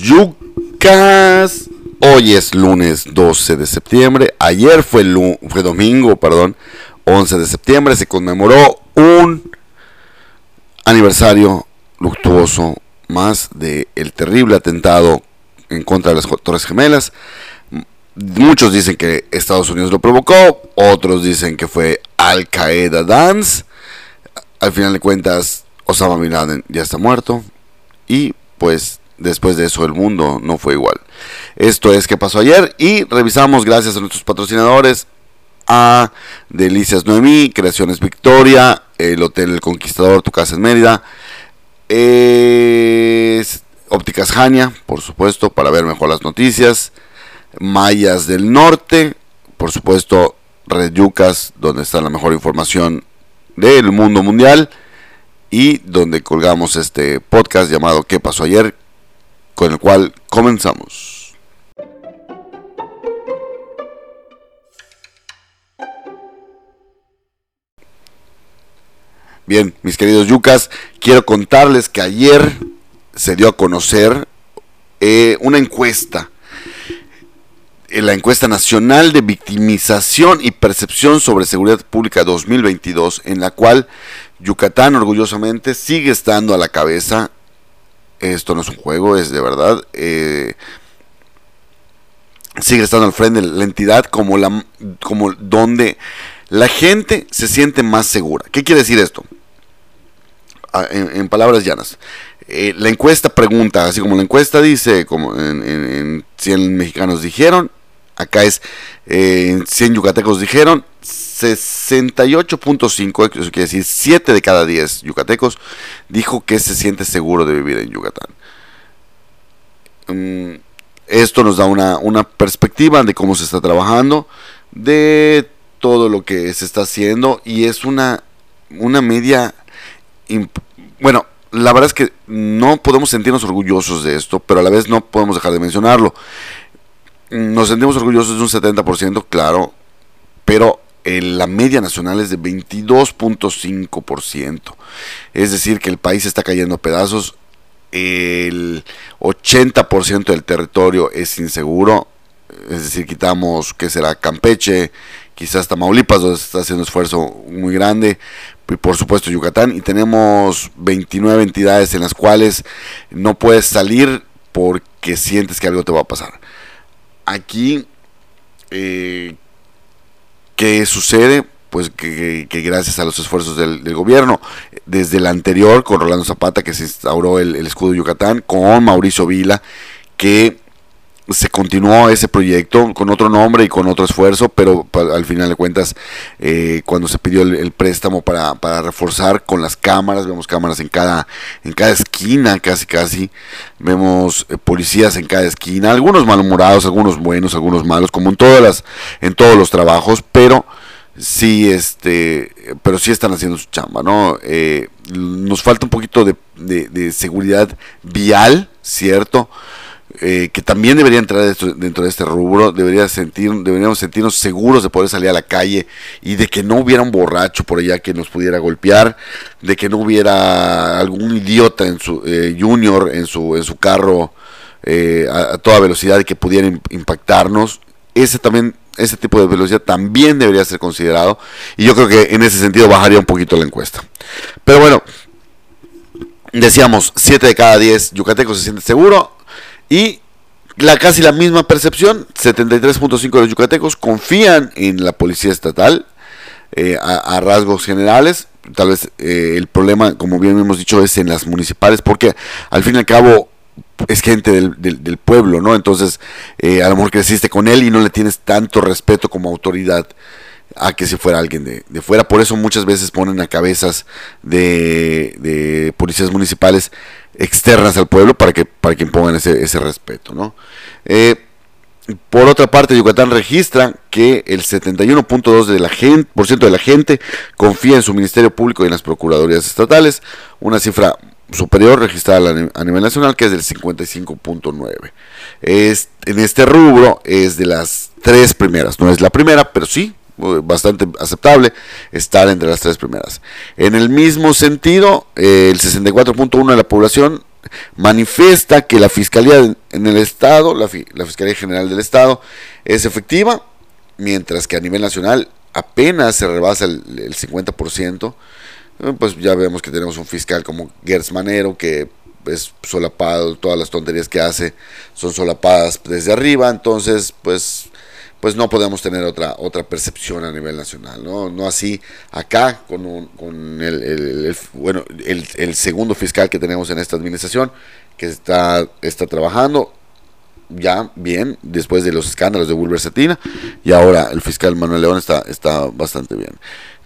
yucas. Hoy es lunes 12 de septiembre. Ayer fue, fue domingo, perdón, 11 de septiembre. Se conmemoró un aniversario luctuoso más del el terrible atentado en contra de las Torres Gemelas. Muchos dicen que Estados Unidos lo provocó, otros dicen que fue Al Qaeda Dance. Al final de cuentas, Osama Bin Laden ya está muerto y pues después de eso el mundo no fue igual. Esto es que pasó ayer y revisamos gracias a nuestros patrocinadores a Delicias Noemí, Creaciones Victoria, el Hotel El Conquistador, tu casa en Mérida, Ópticas Jania, por supuesto, para ver mejor las noticias, Mayas del Norte, por supuesto, Red Yucas, donde está la mejor información del mundo mundial y donde colgamos este podcast llamado ¿Qué pasó ayer? Con el cual comenzamos. Bien, mis queridos yucas, quiero contarles que ayer se dio a conocer eh, una encuesta, eh, la encuesta nacional de victimización y percepción sobre seguridad pública 2022, en la cual Yucatán orgullosamente sigue estando a la cabeza. Esto no es un juego, es de verdad. Eh, sigue estando al frente la entidad como, la, como donde la gente se siente más segura. ¿Qué quiere decir esto? Ah, en, palabras llanas. Eh, la encuesta pregunta, así como la encuesta dice, como en, en 100 mexicanos dijeron, acá es eh, 100 yucatecos dijeron, 68.5, eso quiere decir 7 de cada 10 yucatecos, dijo que se siente seguro de vivir en Yucatán. Mm, esto nos da una, una perspectiva de cómo se está trabajando, de todo lo que se está haciendo y es una, una media... Bueno, la verdad es que no podemos sentirnos orgullosos de esto, pero a la vez no podemos dejar de mencionarlo. Nos sentimos orgullosos de un 70%, claro, pero la media nacional es de 22.5%. Es decir, que el país está cayendo pedazos. El 80% del territorio es inseguro. Es decir, quitamos, ¿qué será? Campeche, quizás Tamaulipas, donde se está haciendo un esfuerzo muy grande. Y por supuesto Yucatán. Y tenemos 29 entidades en las cuales no puedes salir porque sientes que algo te va a pasar. Aquí, eh, ¿Qué sucede? Pues que, gracias a los esfuerzos del, gobierno, desde el anterior, con Rolando Zapata, que se instauró el, escudo de Yucatán, con Mauricio Vila, que se continuó ese proyecto con otro nombre y con otro esfuerzo, pero al final de cuentas, eh, cuando se pidió el, préstamo para, para, reforzar con las cámaras, vemos cámaras en cada, en cada esquina, casi casi, vemos eh, policías en cada esquina, algunos malhumorados, algunos buenos, algunos malos, como en todas las, en todos los trabajos, pero sí, este, pero sí están haciendo su chamba, ¿no? Eh, nos falta un poquito de, de seguridad vial, ¿cierto? Eh, que también debería entrar dentro, de este rubro, debería sentir, deberíamos sentirnos seguros de poder salir a la calle y de que no hubiera un borracho por allá que nos pudiera golpear, de que no hubiera algún idiota en su eh, junior en su en su carro eh, a, toda velocidad y que pudiera impactarnos. Ese también ese tipo de velocidad también debería ser considerado y yo creo que en ese sentido bajaría un poquito la encuesta. Pero bueno, decíamos 7 de cada 10 yucatecos se siente seguro y la casi la misma percepción, 73.5 de los yucatecos confían en la policía estatal eh, a, rasgos generales. Tal vez eh, el problema, como bien hemos dicho, es en las municipales, porque al fin y al cabo es gente del, pueblo, ¿no? Entonces, eh, a lo mejor creciste con él y no le tienes tanto respeto como autoridad a que si fuera alguien de, de, fuera. Por eso muchas veces ponen a cabezas de, de policías municipales externas al pueblo para que, para que impongan ese, ese respeto. ¿no? Eh, por otra parte, Yucatán registra que el 71.2% de la gente, confía en su Ministerio Público y en las Procuradurías Estatales, una cifra superior registrada a nivel nacional que es del 55.9. En este rubro es de las tres primeras, no es la primera, pero sí bastante aceptable estar entre las tres primeras. En el mismo sentido, el 64.1 de la población manifiesta que la Fiscalía en el Estado, la, Fiscalía General del Estado, es efectiva, mientras que a nivel nacional apenas se rebasa el, 50%. Eh, pues ya vemos que tenemos un fiscal como Gertz Manero que es solapado, todas las tonterías que hace son solapadas desde arriba, entonces pues pues no podemos tener otra otra percepción a nivel nacional, no, no así acá con, con el, bueno el, segundo fiscal que tenemos en esta administración que está está trabajando ya bien después de los escándalos de Wilber Satina y ahora el fiscal Manuel León está está bastante bien.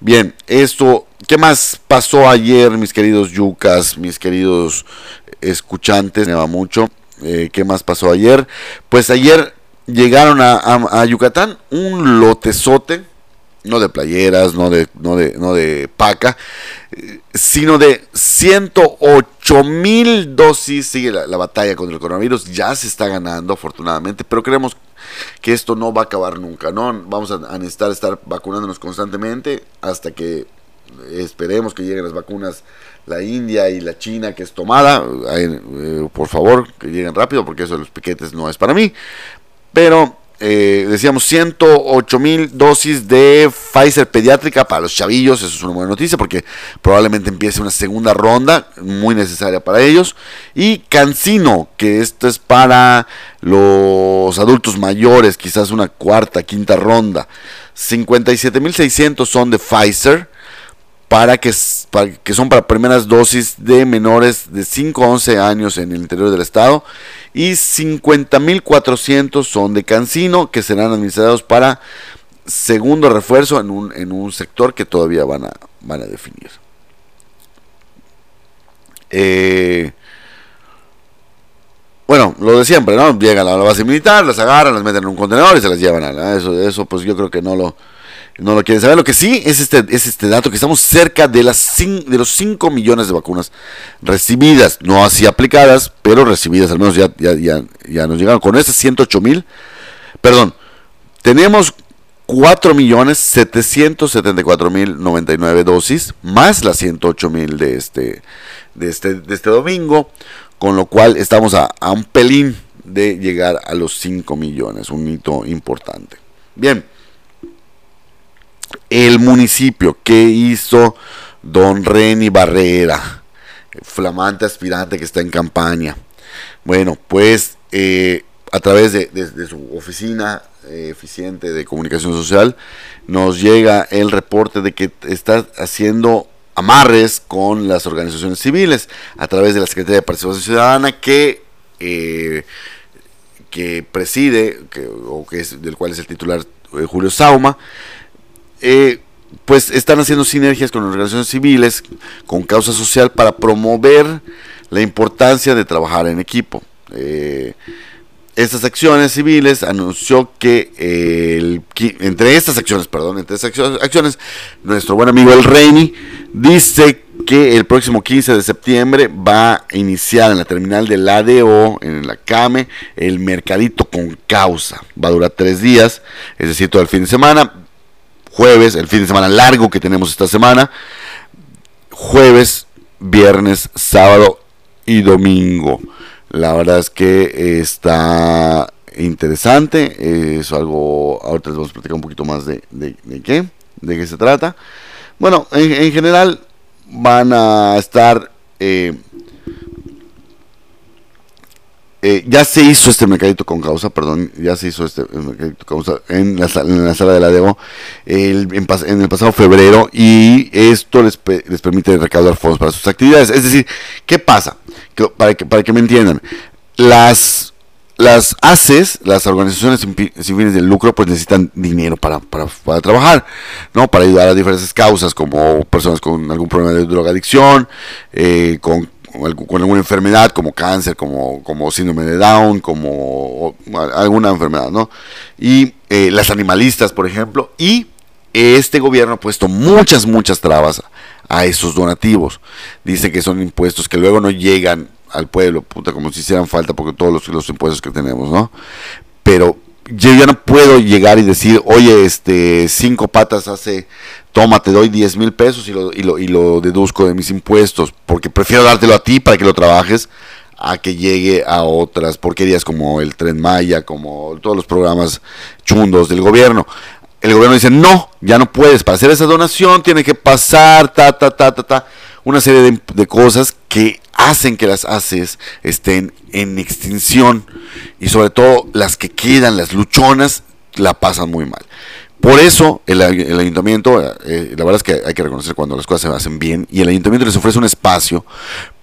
Bien, esto, ¿qué más pasó ayer, mis queridos yucas, mis queridos escuchantes, me va mucho. Eh, ¿Qué más pasó ayer? Pues ayer llegaron a, Yucatán un lotezote, no de playeras, no de, no de, no de paca, eh, sino de 108 mil dosis. Sigue la, batalla contra el coronavirus, ya se está ganando afortunadamente, pero creemos que esto no va a acabar nunca, ¿no? Vamos a necesitar estar vacunándonos constantemente hasta que esperemos que lleguen las vacunas la India y la China que es tomada, eh, por favor que lleguen rápido porque eso de los piquetes no es para mí, pero eh, decíamos 108 mil dosis de Pfizer pediátrica para los chavillos, eso es una buena noticia porque probablemente empiece una segunda ronda muy necesaria para ellos. Y Cancino, que esto es para los adultos mayores, quizás una cuarta, quinta ronda, 57 mil 600 son de Pfizer para que, son para primeras dosis de menores de 5 a 11 años en el interior del estado y 50.400 son de Cancino que serán administrados para segundo refuerzo en un, en un sector que todavía van a, van a definir. Eh, bueno, lo de siempre, ¿no? Llegan a la base militar, las agarran, las meten en un contenedor y se las llevan a eso, eso pues yo creo que no lo, no lo quieren saber. Lo que sí es este, es este dato, que estamos cerca de, las de los 5 millones de vacunas recibidas, no así aplicadas, pero recibidas, al menos ya, ya, ya, nos llegaron. Con esas 108 mil, perdón, tenemos 4 millones 774 mil 99 dosis, más las 108 mil de este, de, este, de este domingo, con lo cual estamos a, a un pelín de llegar a los 5 millones, un hito importante. Bien el municipio que hizo don Reni Barrera, flamante aspirante que está en campaña. Bueno, pues eh, a través de, su oficina eh, eficiente de comunicación social nos llega el reporte de que está haciendo amarres con las organizaciones civiles a través de la Secretaría de Participación Ciudadana que eh, que preside o que es del cual es el titular Julio Sauma eh, pues están haciendo sinergias con organizaciones civiles, con causa social, para promover la importancia de trabajar en equipo. Eh, estas acciones civiles anunció que el, entre estas acciones, perdón, entre estas acciones, nuestro buen amigo El Reini dice que el próximo 15 de septiembre va a iniciar en la terminal del ADO, en la CAME, el mercadito con causa. Va a durar tres días, es decir, todo el fin de semana jueves, el fin de semana largo que tenemos esta semana, jueves, viernes, sábado y domingo. La verdad es que está interesante, es algo, ahorita les vamos a platicar un poquito más de, de, qué, de qué se trata. Bueno, en, general van a estar eh, eh, ya se hizo este mercadito con causa, perdón, ya se hizo este mercadito con causa en la, sala de la DEO el, en, el pasado febrero y esto les, les permite recaudar fondos para sus actividades. Es decir, ¿qué pasa? para, que, para que me entiendan, las, las ACES, las organizaciones sin fines de lucro, pues necesitan dinero para, para, para, trabajar, ¿no? Para ayudar a diferentes causas, como personas con algún problema de drogadicción, eh, con con alguna enfermedad como cáncer, como, como síndrome de Down, como alguna enfermedad, ¿no? Y eh, las animalistas, por ejemplo, y este gobierno ha puesto muchas, muchas trabas a esos donativos. Dice que son impuestos que luego no llegan al pueblo, puta, como si hicieran falta porque todos los, los impuestos que tenemos, ¿no? Pero yo ya no puedo llegar y decir, oye, este, cinco patas hace, toma, te doy 10 mil pesos y lo, y, lo, y lo deduzco de mis impuestos, porque prefiero dártelo a ti para que lo trabajes, a que llegue a otras porquerías como el Tren Maya, como todos los programas chundos del gobierno. El gobierno dice, no, ya no puedes, para hacer esa donación tiene que pasar, ta, ta, ta, ta, ta, una serie de, cosas que hacen que las haces estén en extinción y sobre todo las que quedan, las luchonas, la pasan muy mal. Por eso el, ayuntamiento, eh, la verdad es que hay que reconocer cuando las cosas se hacen bien, y el ayuntamiento les ofrece un espacio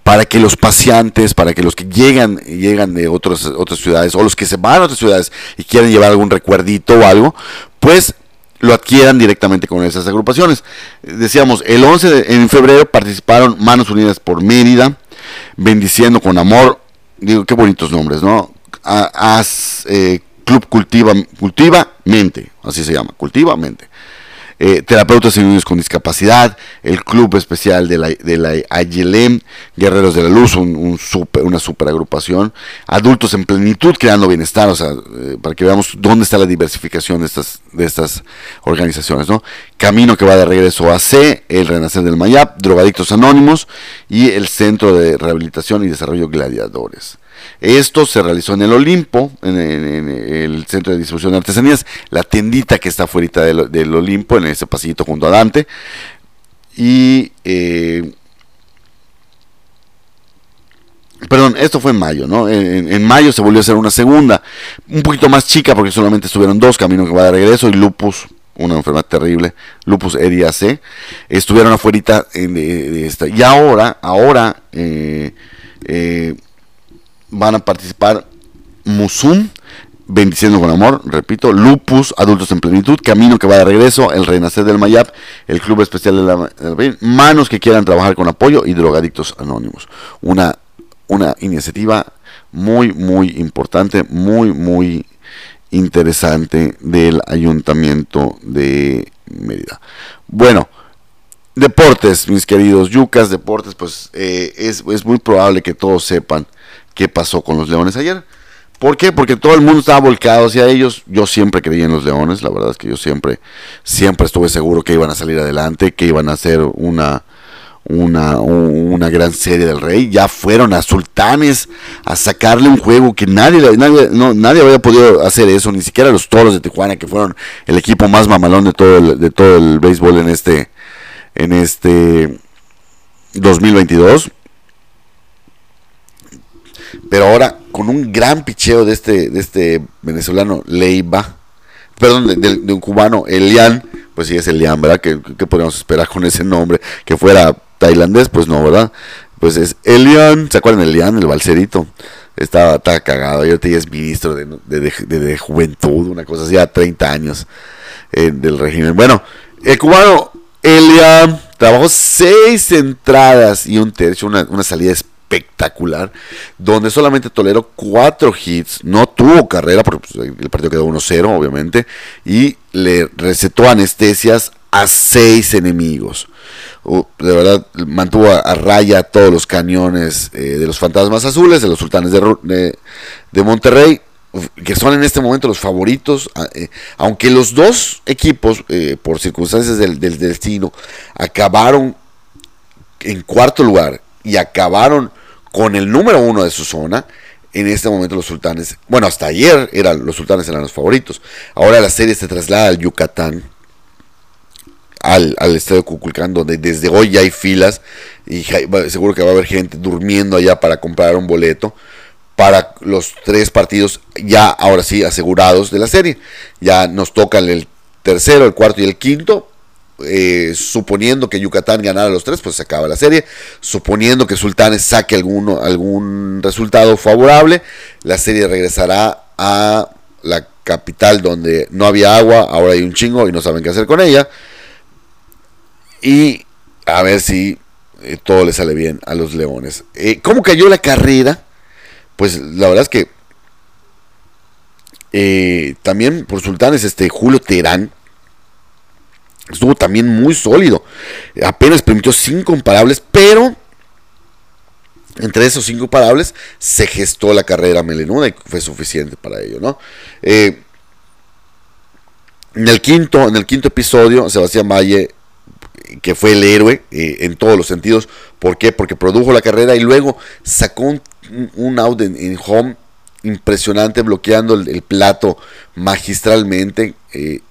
para que los paseantes, para que los que llegan, llegan de otras otras ciudades, o los que se van a otras ciudades y quieren llevar algún recuerdito o algo, pues lo adquieran directamente con esas agrupaciones. Decíamos, el 11 de en febrero participaron Manos Unidas por Mérida, Bendiciendo con Amor, digo, qué bonitos nombres, ¿no? Eh, Club Cultiva, Cultiva Mente, así se llama, Cultiva Mente. Eh, terapeutas y niños con discapacidad, el Club Especial de la, de la Ayelem, Guerreros de la Luz, un, super, una super agrupación, Adultos en Plenitud, creando bienestar, o sea, eh, para que veamos dónde está la diversificación de estas, de estas organizaciones, ¿no? Camino que va de regreso a C, el Renacer del Mayap, Drogadictos Anónimos y el Centro de Rehabilitación y Desarrollo Gladiadores. Esto se realizó en el Olimpo, en, el Centro de Distribución de Artesanías, la tiendita que está fuera del, Olimpo, en ese pasillito junto a Dante. Y. Eh, perdón, esto fue en mayo, ¿no? En, mayo se volvió a hacer una segunda, un poquito más chica porque solamente estuvieron dos, Camino que va de regreso y Lupus, una enfermedad terrible, Lupus eriace, estuvieron afuera de, esta. Y ahora, ahora, eh, eh, van a participar Musum, Bendiciendo con Amor, repito, Lupus, Adultos en Plenitud, Camino que va de regreso, El Renacer del Mayap, el Club Especial de la, Manos que quieran trabajar con apoyo y Drogadictos Anónimos. Una, una iniciativa muy, muy importante, muy, muy interesante del Ayuntamiento de Mérida. Bueno, deportes, mis queridos yucas, deportes, pues eh, es, es muy probable que todos sepan qué pasó con los Leones ayer. ¿Por qué? Porque todo el mundo estaba volcado hacia ellos. Yo siempre creí en los Leones, la verdad es que yo siempre, siempre estuve seguro que iban a salir adelante, que iban a hacer una, una, una gran serie del Rey. Ya fueron a Sultanes a sacarle un juego que nadie, nadie, no, nadie había podido hacer eso, ni siquiera los Toros de Tijuana, que fueron el equipo más mamalón de todo el, de todo el béisbol en este, en este 2022 pero ahora con un gran picheo de este, de este venezolano Leiva, perdón, de, un cubano Elian, pues sí es Elian, ¿verdad? ¿Qué, podríamos esperar con ese nombre? Que fuera tailandés, pues no, ¿verdad? Pues es Elian, ¿se acuerdan de Elian, el balserito? Estaba, cagado, yo te es ministro de, juventud, una cosa así, a 30 años eh, del régimen. Bueno, el cubano Elian trabajó seis entradas y un tercio, una, una salida especial espectacular, donde solamente toleró cuatro hits, no tuvo carrera, porque pues, el partido quedó 1-0, obviamente, y le recetó anestesias a seis enemigos. De verdad, mantuvo a, raya todos los cañones eh, de los fantasmas azules, de los sultanes de, de, Monterrey, que son en este momento los favoritos, eh, aunque los dos equipos, eh, por circunstancias del destino, acabaron en cuarto lugar y acabaron con el número uno de su zona. En este momento los sultanes, bueno, hasta ayer eran, los sultanes eran los favoritos. Ahora la serie se traslada al Yucatán, al, al estadio Cuculcán, donde desde hoy ya hay filas y seguro que va a haber gente durmiendo allá para comprar un boleto para los tres partidos ya ahora sí asegurados de la serie. Ya nos tocan el tercero, el cuarto y el quinto eh, suponiendo que Yucatán ganara los tres, pues se acaba la serie. Suponiendo que Sultanes saque alguno, algún resultado favorable, la serie regresará a la capital donde no había agua, ahora hay un chingo y no saben qué hacer con ella. Y a ver si eh, todo le sale bien a los Leones. Eh, ¿Cómo cayó la carrera? Pues la verdad es que también por Sultanes, este Julio Terán estuvo también muy sólido. Apenas permitió cinco imparables, pero entre esos cinco imparables se gestó la carrera melenuda y fue suficiente para ello, ¿no? Eh, en el quinto, en el quinto episodio, Sebastián Valle, que fue el héroe eh, en todos los sentidos, ¿por qué? Porque produjo la carrera y luego sacó un, out en, home impresionante, bloqueando el, plato magistralmente. Eh,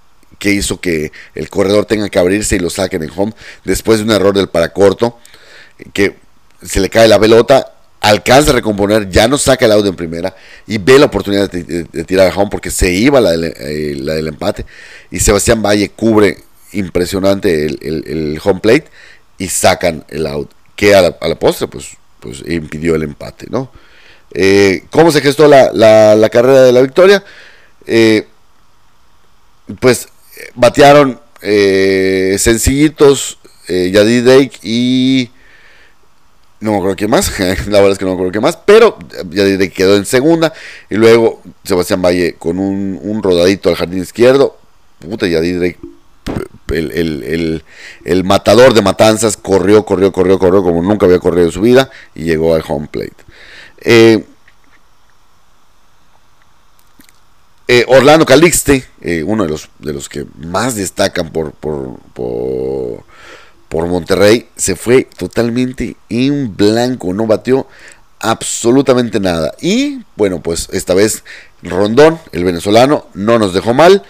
que hizo que el corredor tenga que abrirse y lo saquen en home después de un error del paracorto que se le cae la pelota alcanza a recomponer, ya no saca el out en primera y ve la oportunidad de, tirar a home porque se iba la del, eh, empate y Sebastián Valle cubre impresionante el, home plate y sacan el out que a la, postre pues, pues impidió el empate, ¿no? Eh, ¿Cómo se gestó la, la, carrera de la victoria? Eh, pues batearon eh, sencillitos eh, Yadid Drake y no me acuerdo quién más, la verdad es que no me acuerdo quién más, pero Yadid Drake quedó en segunda y luego Sebastián Valle con un, rodadito al jardín izquierdo, puta Yadid Drake el, el, matador de matanzas corrió, corrió, corrió, corrió como nunca había corrido en su vida y llegó al home plate. Eh, Eh, Orlando Calixte, eh, uno de los, de los que más destacan por, por, por, Monterrey, se fue totalmente en blanco, no batió absolutamente nada. Y bueno, pues esta vez Rondón, el venezolano, no nos dejó mal,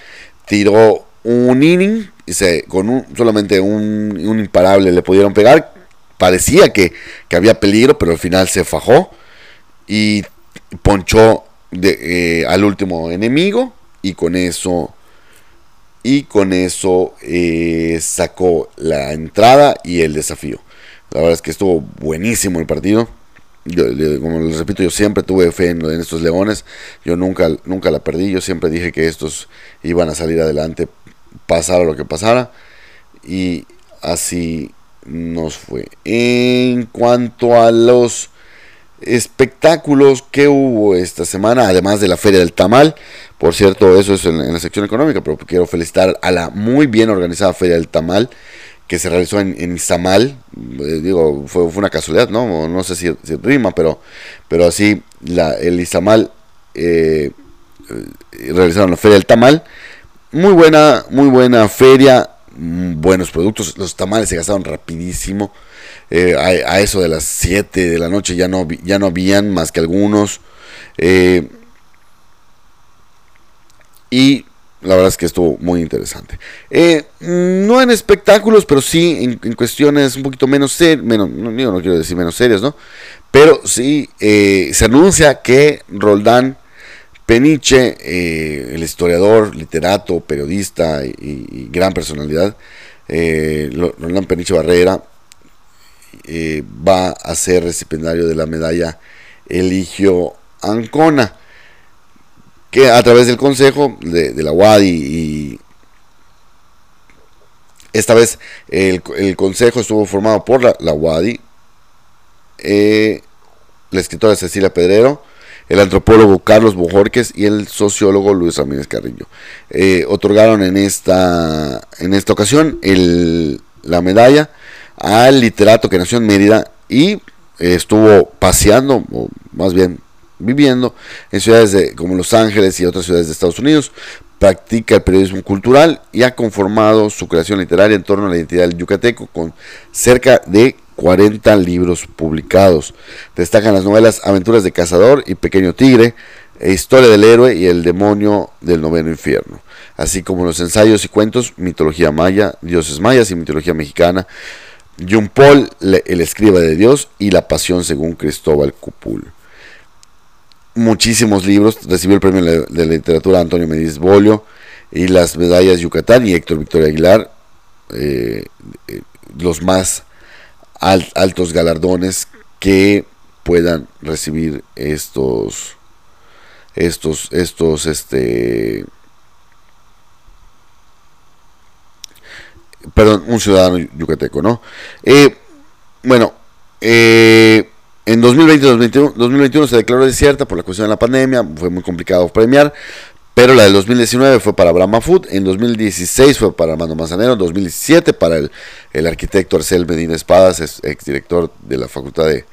tiró un inning, se, con un, solamente un, un, imparable le pudieron pegar, parecía que, que había peligro, pero al final se fajó y ponchó eh, al último enemigo y con eso y con eso eh, sacó la entrada y el desafío. La verdad es que estuvo buenísimo el partido. Yo, como les repito, yo siempre tuve fe en, estos leones. Yo nunca, nunca la perdí. Yo siempre dije que estos iban a salir adelante, pasara lo que pasara. Y así nos fue. En cuanto a los espectáculos que hubo esta semana, además de la Feria del Tamal. Por cierto, eso es en, la sección económica, pero quiero felicitar a la muy bien organizada Feria del Tamal que se realizó en, Izamal. Eh, digo, fue, una casualidad, ¿no? No sé si, rima, pero, pero así la, el Izamal eh, realizaron la Feria del Tamal. Muy buena, muy buena feria, mm, buenos productos. Los tamales se gastaron rapidísimo. Eh, a, eso de las 7 de la noche ya no, ya no habían más que algunos. Eh, y la verdad es que estuvo muy interesante. Eh, no en espectáculos, pero sí en, cuestiones un poquito menos serias, menos, no, quiero decir menos serias, ¿no? Pero sí se anuncia que Roldán Peniche, el historiador, literato, periodista y, gran personalidad, Roldán Peniche Barrera, eh, va a ser recipiendario de la medalla Eligio Ancona, que a través del consejo de, la UADI y esta vez el, consejo estuvo formado por la, la UADI, eh, la escritora Cecilia Pedrero, el antropólogo Carlos Bojorques y el sociólogo Luis Ramírez Carrillo. Eh, otorgaron en esta, en esta ocasión el, la medalla al literato que nació en Mérida y estuvo paseando, o más bien viviendo, en ciudades de, como Los Ángeles y otras ciudades de Estados Unidos. Practica el periodismo cultural y ha conformado su creación literaria en torno a la identidad del yucateco con cerca de 40 libros publicados. Destacan las novelas Aventuras de Cazador y Pequeño Tigre, e Historia del Héroe y El Demonio del Noveno Infierno, así como los ensayos y cuentos Mitología Maya, Dioses Mayas y Mitología Mexicana, John Paul, el escriba de Dios, y La Pasión según Cristóbal Cupul. Muchísimos libros, recibió el premio de literatura Antonio Mediz Bolio y las medallas Yucatán y Héctor Victoria Aguilar, eh, eh, los más altos galardones que puedan recibir estos, estos, estos, este, perdón, un ciudadano yucateco, ¿no? Eh, bueno, eh, en 2020-2021 2021 se declaró desierta por la cuestión de la pandemia, fue muy complicado premiar, pero la del 2019 fue para Brahma Food, en 2016 fue para Armando Manzanero, en 2017 para el, el arquitecto Arcel Medina Espadas, exdirector de la Facultad de,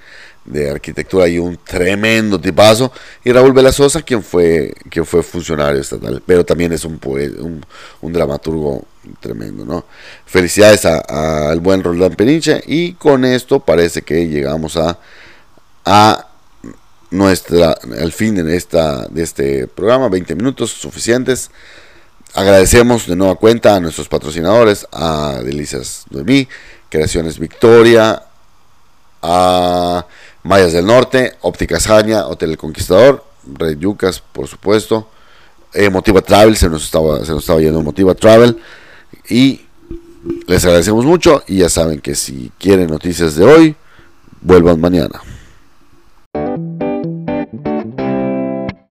de arquitectura y un tremendo tipazo y Raúl Velazosa quien fue quien fue funcionario estatal pero también es un, un, un dramaturgo tremendo no felicidades al buen Roldán Peniche y con esto parece que llegamos a a nuestra, al fin de, esta, de este programa, 20 minutos suficientes. Agradecemos de nueva cuenta a nuestros patrocinadores, a Delicias Noemí, Creaciones Victoria, a Mayas del Norte, Óptica Jaña, Hotel El Conquistador, Red Yucas, por supuesto, eh, Motiva Travel, se nos, estaba, se nos estaba yendo Motiva Travel, y les agradecemos mucho y ya saben que si quieren noticias de hoy, vuelvan mañana.